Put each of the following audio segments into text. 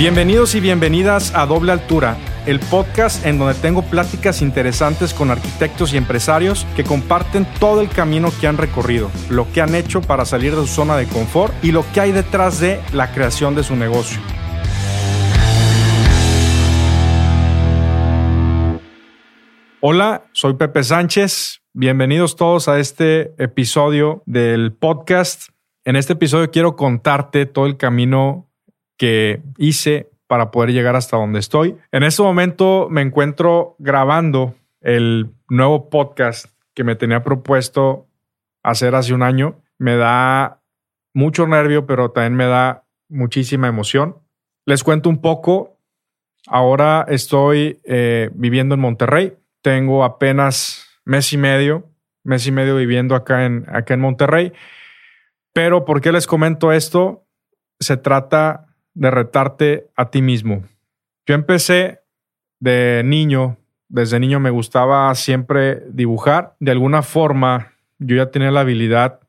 Bienvenidos y bienvenidas a Doble Altura, el podcast en donde tengo pláticas interesantes con arquitectos y empresarios que comparten todo el camino que han recorrido, lo que han hecho para salir de su zona de confort y lo que hay detrás de la creación de su negocio. Hola, soy Pepe Sánchez. Bienvenidos todos a este episodio del podcast. En este episodio quiero contarte todo el camino que hice para poder llegar hasta donde estoy. En este momento me encuentro grabando el nuevo podcast que me tenía propuesto hacer hace un año. Me da mucho nervio, pero también me da muchísima emoción. Les cuento un poco. Ahora estoy eh, viviendo en Monterrey. Tengo apenas mes y medio, mes y medio viviendo acá en, acá en Monterrey. Pero ¿por qué les comento esto? Se trata de retarte a ti mismo. Yo empecé de niño, desde niño me gustaba siempre dibujar. De alguna forma, yo ya tenía la habilidad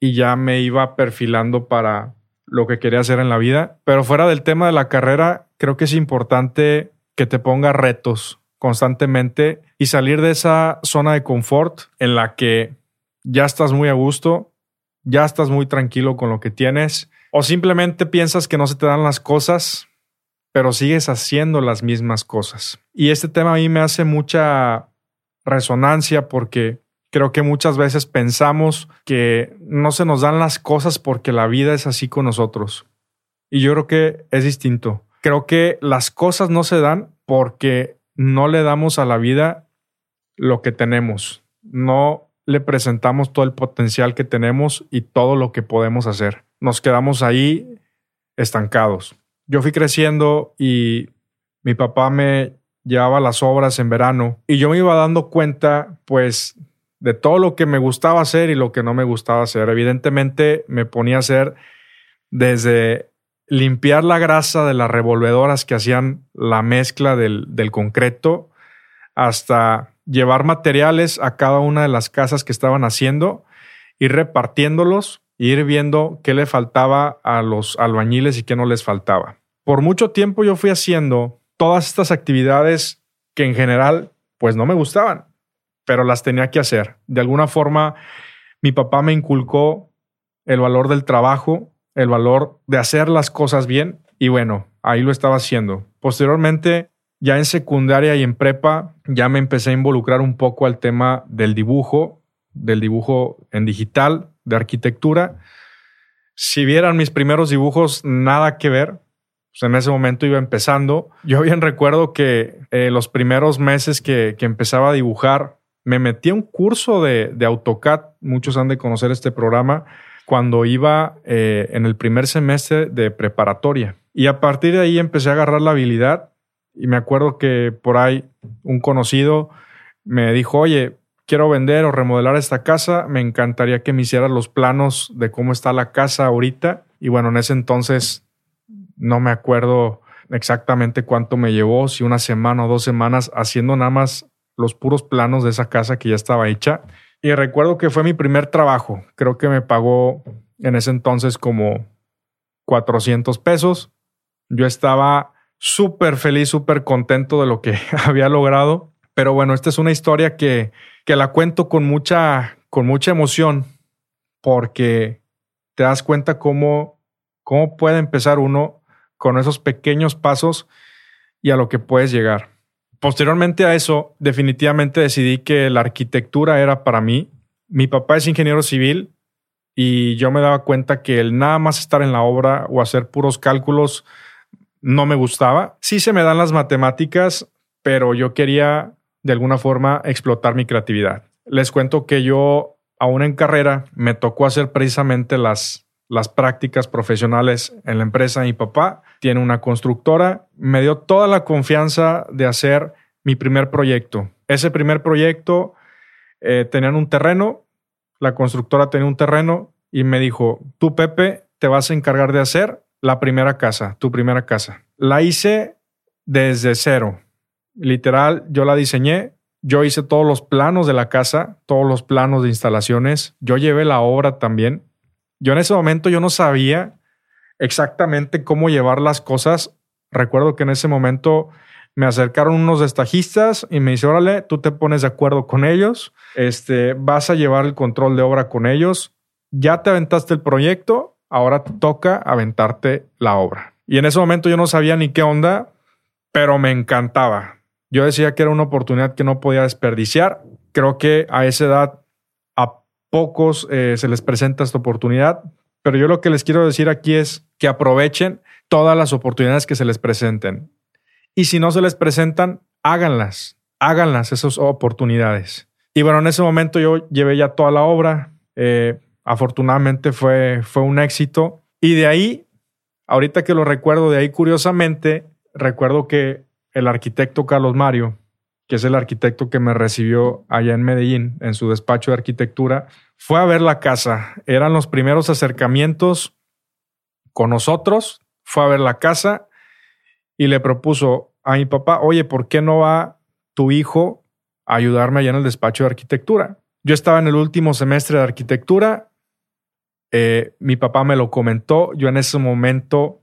y ya me iba perfilando para lo que quería hacer en la vida. Pero fuera del tema de la carrera, creo que es importante que te pongas retos constantemente y salir de esa zona de confort en la que ya estás muy a gusto, ya estás muy tranquilo con lo que tienes o simplemente piensas que no se te dan las cosas, pero sigues haciendo las mismas cosas. Y este tema a mí me hace mucha resonancia porque creo que muchas veces pensamos que no se nos dan las cosas porque la vida es así con nosotros. Y yo creo que es distinto. Creo que las cosas no se dan porque no le damos a la vida lo que tenemos. No le presentamos todo el potencial que tenemos y todo lo que podemos hacer nos quedamos ahí estancados. Yo fui creciendo y mi papá me llevaba las obras en verano y yo me iba dando cuenta pues de todo lo que me gustaba hacer y lo que no me gustaba hacer. Evidentemente me ponía a hacer desde limpiar la grasa de las revolvedoras que hacían la mezcla del, del concreto hasta llevar materiales a cada una de las casas que estaban haciendo y repartiéndolos ir viendo qué le faltaba a los albañiles y qué no les faltaba. Por mucho tiempo yo fui haciendo todas estas actividades que en general pues no me gustaban, pero las tenía que hacer. De alguna forma mi papá me inculcó el valor del trabajo, el valor de hacer las cosas bien y bueno, ahí lo estaba haciendo. Posteriormente, ya en secundaria y en prepa, ya me empecé a involucrar un poco al tema del dibujo, del dibujo en digital, de arquitectura. Si vieran mis primeros dibujos, nada que ver. Pues en ese momento iba empezando. Yo bien recuerdo que eh, los primeros meses que, empezaba a dibujar, me metí a un curso de, AutoCAD. Muchos han de conocer este programa cuando iba eh, en el primer semestre de preparatoria. Y a partir de ahí empecé a agarrar la habilidad. Y me acuerdo que por ahí un conocido me dijo, oye, quiero vender o remodelar esta casa, me encantaría que me hicieras los planos de cómo está la casa ahorita. Y bueno, en ese entonces no me acuerdo exactamente cuánto me llevó, si una semana o dos semanas haciendo nada más los puros planos de esa casa que ya estaba hecha. Y recuerdo que fue mi primer trabajo. Creo que me pagó en ese entonces como 400 pesos. Yo estaba súper feliz, súper contento de lo que había logrado. Pero bueno, esta es una historia que, que la cuento con mucha, con mucha emoción porque te das cuenta cómo, cómo puede empezar uno con esos pequeños pasos y a lo que puedes llegar. Posteriormente a eso, definitivamente decidí que la arquitectura era para mí. Mi papá es ingeniero civil y yo me daba cuenta que el nada más estar en la obra o hacer puros cálculos no me gustaba. Sí se me dan las matemáticas, pero yo quería de alguna forma explotar mi creatividad. Les cuento que yo, aún en carrera, me tocó hacer precisamente las, las prácticas profesionales en la empresa mi papá. Tiene una constructora, me dio toda la confianza de hacer mi primer proyecto. Ese primer proyecto eh, tenían un terreno, la constructora tenía un terreno y me dijo, tú Pepe, te vas a encargar de hacer la primera casa, tu primera casa. La hice desde cero. Literal, yo la diseñé, yo hice todos los planos de la casa, todos los planos de instalaciones, yo llevé la obra también. Yo en ese momento yo no sabía exactamente cómo llevar las cosas Recuerdo que en ese momento me acercaron unos destajistas y me dice, órale, tú te pones de acuerdo con ellos, este, vas a llevar el control de obra con ellos, ya te aventaste el proyecto, ahora te toca aventarte la obra. Y en ese momento yo no sabía ni qué onda, pero me encantaba. Yo decía que era una oportunidad que no podía desperdiciar. Creo que a esa edad a pocos eh, se les presenta esta oportunidad, pero yo lo que les quiero decir aquí es que aprovechen todas las oportunidades que se les presenten. Y si no se les presentan, háganlas, háganlas esas oportunidades. Y bueno, en ese momento yo llevé ya toda la obra. Eh, afortunadamente fue, fue un éxito. Y de ahí, ahorita que lo recuerdo, de ahí curiosamente, recuerdo que el arquitecto Carlos Mario, que es el arquitecto que me recibió allá en Medellín, en su despacho de arquitectura, fue a ver la casa. Eran los primeros acercamientos con nosotros. Fue a ver la casa y le propuso a mi papá, oye, ¿por qué no va tu hijo a ayudarme allá en el despacho de arquitectura? Yo estaba en el último semestre de arquitectura, eh, mi papá me lo comentó, yo en ese momento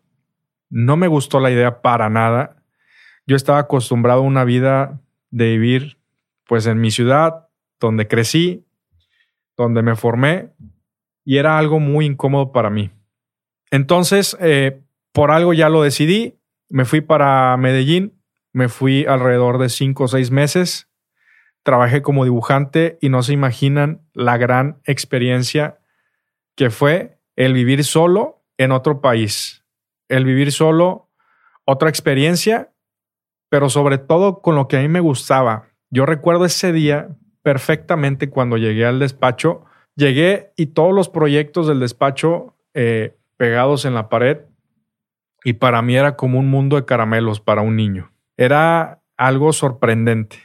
no me gustó la idea para nada. Yo estaba acostumbrado a una vida de vivir pues en mi ciudad, donde crecí, donde me formé, y era algo muy incómodo para mí. Entonces, eh, por algo ya lo decidí, me fui para Medellín, me fui alrededor de cinco o seis meses, trabajé como dibujante y no se imaginan la gran experiencia que fue el vivir solo en otro país, el vivir solo, otra experiencia, pero sobre todo con lo que a mí me gustaba. Yo recuerdo ese día perfectamente cuando llegué al despacho, llegué y todos los proyectos del despacho eh, pegados en la pared y para mí era como un mundo de caramelos para un niño. Era algo sorprendente.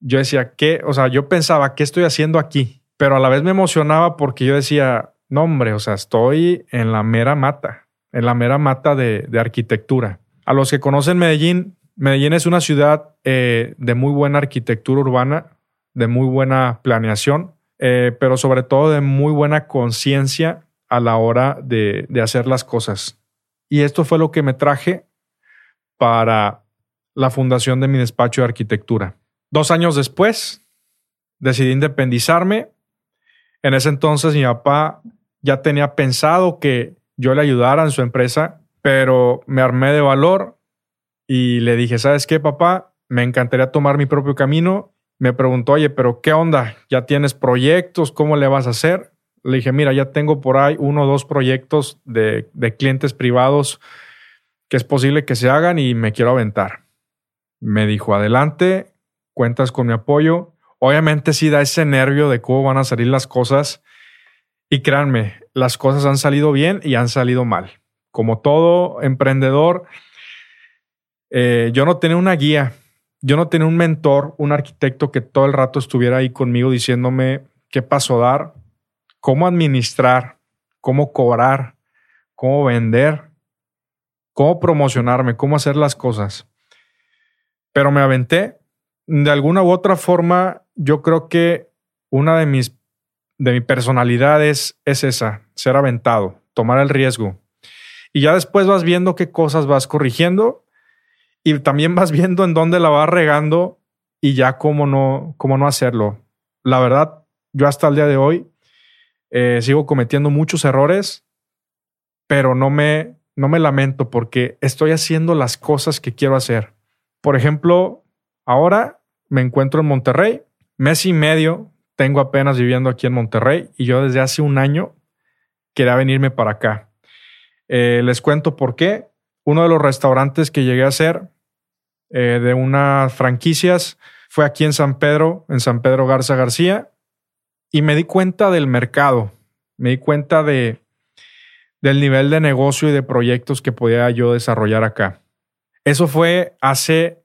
Yo decía, ¿qué? O sea, yo pensaba, ¿qué estoy haciendo aquí? Pero a la vez me emocionaba porque yo decía, no hombre, o sea, estoy en la mera mata, en la mera mata de, arquitectura. A los que conocen Medellín, Medellín es una ciudad eh, de muy buena arquitectura urbana, de muy buena planeación, eh, pero sobre todo de muy buena conciencia a la hora de hacer las cosas. Y esto fue lo que me traje para la fundación de mi despacho de arquitectura. Dos años después, decidí independizarme. En ese entonces mi papá ya tenía pensado que yo le ayudara en su empresa, pero me armé de valor y le dije, ¿sabes qué, papá? Me encantaría tomar mi propio camino. Me preguntó, oye, pero ¿qué onda? ¿Ya tienes proyectos? ¿Cómo le vas a hacer? le dije, mira, ya tengo por ahí uno o dos proyectos de, clientes privados que es posible que se hagan y me quiero aventar. Me dijo, adelante, cuentas con mi apoyo. Obviamente sí da ese nervio de cómo van a salir las cosas. Y créanme, las cosas han salido bien y han salido mal. Como todo emprendedor, eh, yo no tenía una guía, yo no tenía un mentor, un arquitecto que todo el rato estuviera ahí conmigo diciéndome qué paso dar, cómo administrar, cómo cobrar, cómo vender, cómo promocionarme, cómo hacer las cosas. Pero me aventé. De alguna u otra forma, yo creo que una de mis de mi personalidad es, es esa, ser aventado, tomar el riesgo. Y ya después vas viendo qué cosas vas corrigiendo y también vas viendo en dónde la vas regando y ya cómo no, cómo no hacerlo. La verdad, yo hasta el día de hoy eh, sigo cometiendo muchos errores, pero no me, no me lamento porque estoy haciendo las cosas que quiero hacer. Por ejemplo, ahora me encuentro en Monterrey, mes y medio tengo apenas viviendo aquí en Monterrey y yo desde hace un año quería venirme para acá. Eh, les cuento por qué. Uno de los restaurantes que llegué a hacer eh, de unas franquicias fue aquí en San Pedro, en San Pedro Garza García, y me di cuenta del mercado, me di cuenta de, del nivel de negocio y de proyectos que podía yo desarrollar acá. Eso fue hace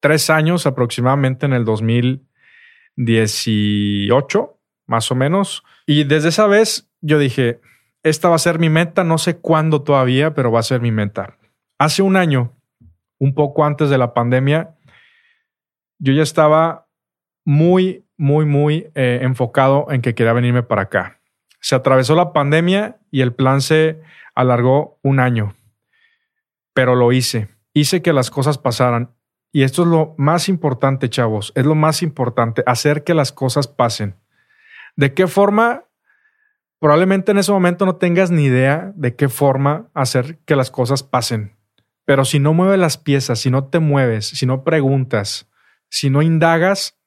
tres años aproximadamente en el 2018, más o menos. Y desde esa vez yo dije, esta va a ser mi meta, no sé cuándo todavía, pero va a ser mi meta. Hace un año, un poco antes de la pandemia, yo ya estaba muy muy, muy eh, enfocado en que quería venirme para acá. Se atravesó la pandemia y el plan se alargó un año, pero lo hice. hice que las cosas pasaran. Y esto es lo más importante, chavos, es lo más importante, hacer que las cosas pasen. ¿De qué forma? Probablemente en ese momento no tengas ni idea de qué forma hacer que las cosas pasen. Pero si no mueves las piezas, si no te mueves, si no preguntas, si no indagas,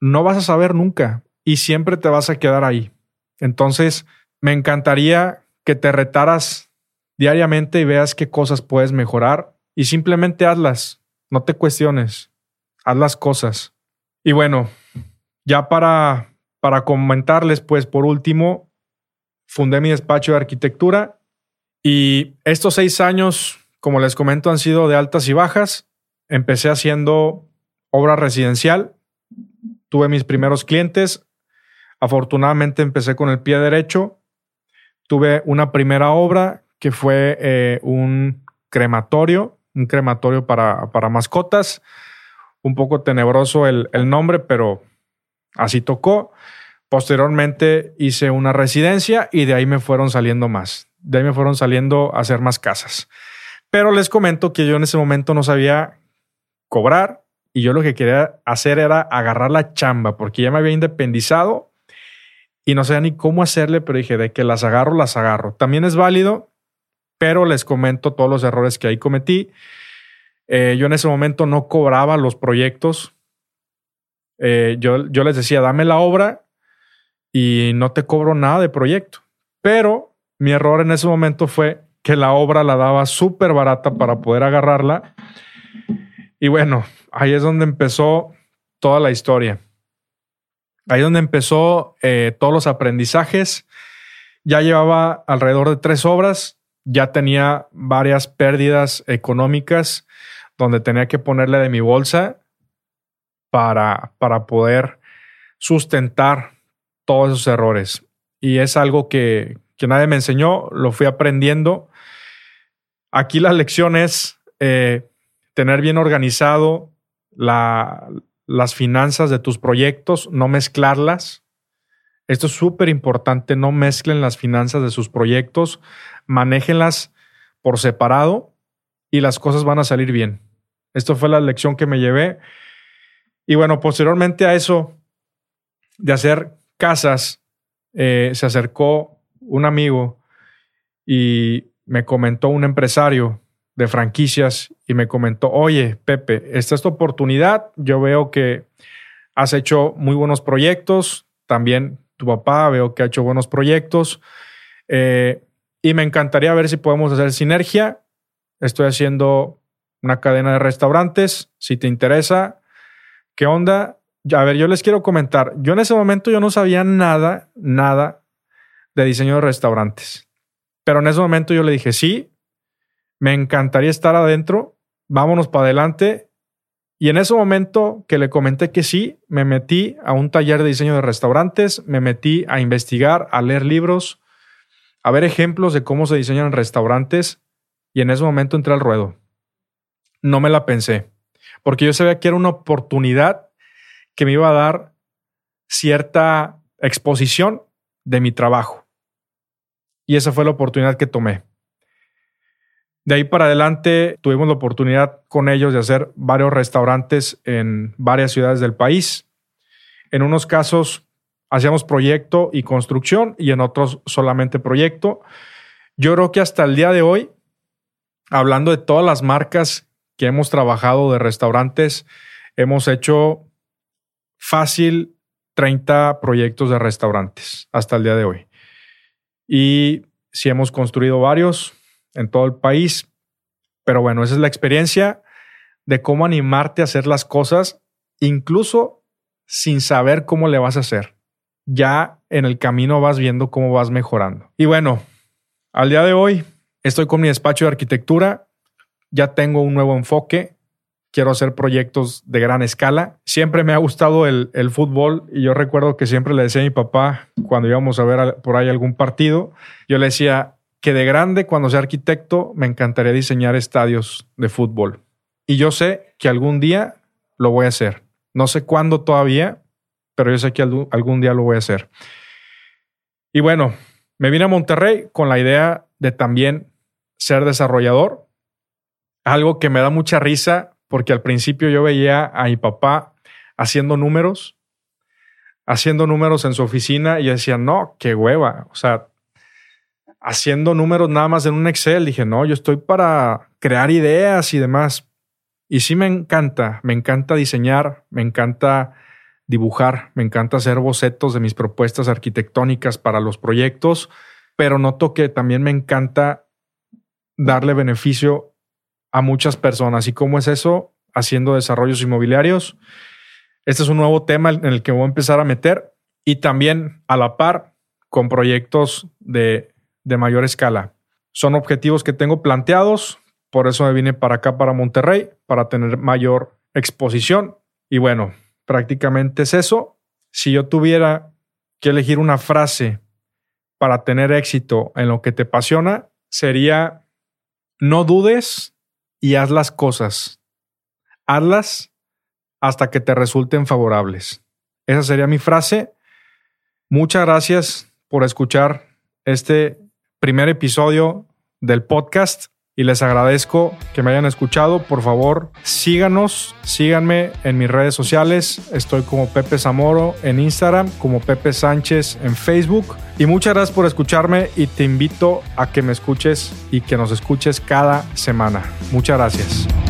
no vas a saber nunca y siempre te vas a quedar ahí. Entonces, me encantaría que te retaras diariamente y veas qué cosas puedes mejorar y simplemente hazlas, no te cuestiones, haz las cosas. Y bueno, ya para, para comentarles, pues por último, fundé mi despacho de arquitectura y estos seis años, como les comento, han sido de altas y bajas. Empecé haciendo obra residencial, tuve mis primeros clientes, afortunadamente empecé con el pie derecho, tuve una primera obra que fue eh, un crematorio, un crematorio para, para, mascotas. Un poco tenebroso el, el nombre, pero así tocó. Posteriormente hice una residencia y de ahí me fueron saliendo más. De ahí me fueron saliendo a hacer más casas. Pero les comento que yo en ese momento no sabía cobrar y yo lo que quería hacer era agarrar la chamba porque ya me había independizado y no sabía ni cómo hacerle, pero dije de que las agarro, las agarro. También es válido pero les comento todos los errores que ahí cometí. Eh, yo en ese momento no cobraba los proyectos. Eh, yo, yo les decía, dame la obra y no te cobro nada de proyecto. Pero mi error en ese momento fue que la obra la daba súper barata para poder agarrarla. Y bueno, ahí es donde empezó toda la historia. Ahí es donde empezó eh, todos los aprendizajes. Ya llevaba alrededor de tres obras ya tenía varias pérdidas económicas donde tenía que ponerle de mi bolsa para, para poder sustentar todos esos errores. Y es algo que, que nadie me enseñó, lo fui aprendiendo. Aquí la lección es eh, tener bien organizado la, las finanzas de tus proyectos, no mezclarlas. Esto es súper importante, no mezclen las finanzas de sus proyectos manéjenlas por separado y las cosas van a salir bien. Esto fue la lección que me llevé. Y bueno, posteriormente a eso de hacer casas, eh, se acercó un amigo y me comentó un empresario de franquicias y me comentó, oye, Pepe, esta es tu oportunidad. Yo veo que has hecho muy buenos proyectos. También tu papá veo que ha hecho buenos proyectos. Eh, y me encantaría ver si podemos hacer sinergia. Estoy haciendo una cadena de restaurantes. Si te interesa, ¿qué onda? A ver, yo les quiero comentar. Yo en ese momento yo no sabía nada, nada de diseño de restaurantes. Pero en ese momento yo le dije, sí, me encantaría estar adentro. Vámonos para adelante. Y en ese momento que le comenté que sí, me metí a un taller de diseño de restaurantes, me metí a investigar, a leer libros, a ver ejemplos de cómo se diseñan restaurantes y en ese momento entré al ruedo. No me la pensé, porque yo sabía que era una oportunidad que me iba a dar cierta exposición de mi trabajo. Y esa fue la oportunidad que tomé. De ahí para adelante tuvimos la oportunidad con ellos de hacer varios restaurantes en varias ciudades del país. En unos casos hacíamos proyecto y construcción y en otros solamente proyecto. Yo creo que hasta el día de hoy, hablando de todas las marcas que hemos trabajado de restaurantes, hemos hecho fácil 30 proyectos de restaurantes hasta el día de hoy. Y sí hemos construido varios en todo el país, pero bueno, esa es la experiencia de cómo animarte a hacer las cosas, incluso sin saber cómo le vas a hacer ya en el camino vas viendo cómo vas mejorando. Y bueno, al día de hoy estoy con mi despacho de arquitectura, ya tengo un nuevo enfoque, quiero hacer proyectos de gran escala. Siempre me ha gustado el, fútbol y yo recuerdo que siempre le decía a mi papá cuando íbamos a ver por ahí algún partido, yo le decía que de grande, cuando sea arquitecto, me encantaría diseñar estadios de fútbol. Y yo sé que algún día lo voy a hacer. No sé cuándo todavía, pero yo sé que algún día lo voy a hacer. Y bueno, me vine a Monterrey con la idea de también ser desarrollador. algo que me da mucha risa porque al principio yo veía a mi papá haciendo números, haciendo números en su oficina y decía, no, qué hueva. O sea, haciendo números nada más en un Excel. Dije, no, yo estoy para crear ideas y demás. Y sí me encanta, me encanta diseñar, me encanta dibujar, me encanta hacer bocetos de mis propuestas arquitectónicas para los proyectos, pero noto que también me encanta darle beneficio a muchas personas. ¿Y cómo es eso? Haciendo desarrollos inmobiliarios. Este es un nuevo tema en el que voy a empezar a meter y también a la par con proyectos de, de mayor escala. Son objetivos que tengo planteados, por eso me vine para acá, para Monterrey, para tener mayor exposición. Y bueno, prácticamente es eso. Si yo tuviera que elegir una frase para tener éxito en lo que te apasiona, sería no dudes y haz las cosas. Hazlas hasta que te resulten favorables. Esa sería mi frase. Muchas gracias por escuchar este primer episodio del podcast y les agradezco que me hayan escuchado. Por favor, síganos, síganme en mis redes sociales. Estoy como Pepe Zamoro en Instagram, como Pepe Sánchez en Facebook. Y muchas gracias por escucharme y te invito a que me escuches y que nos escuches cada semana. Muchas gracias.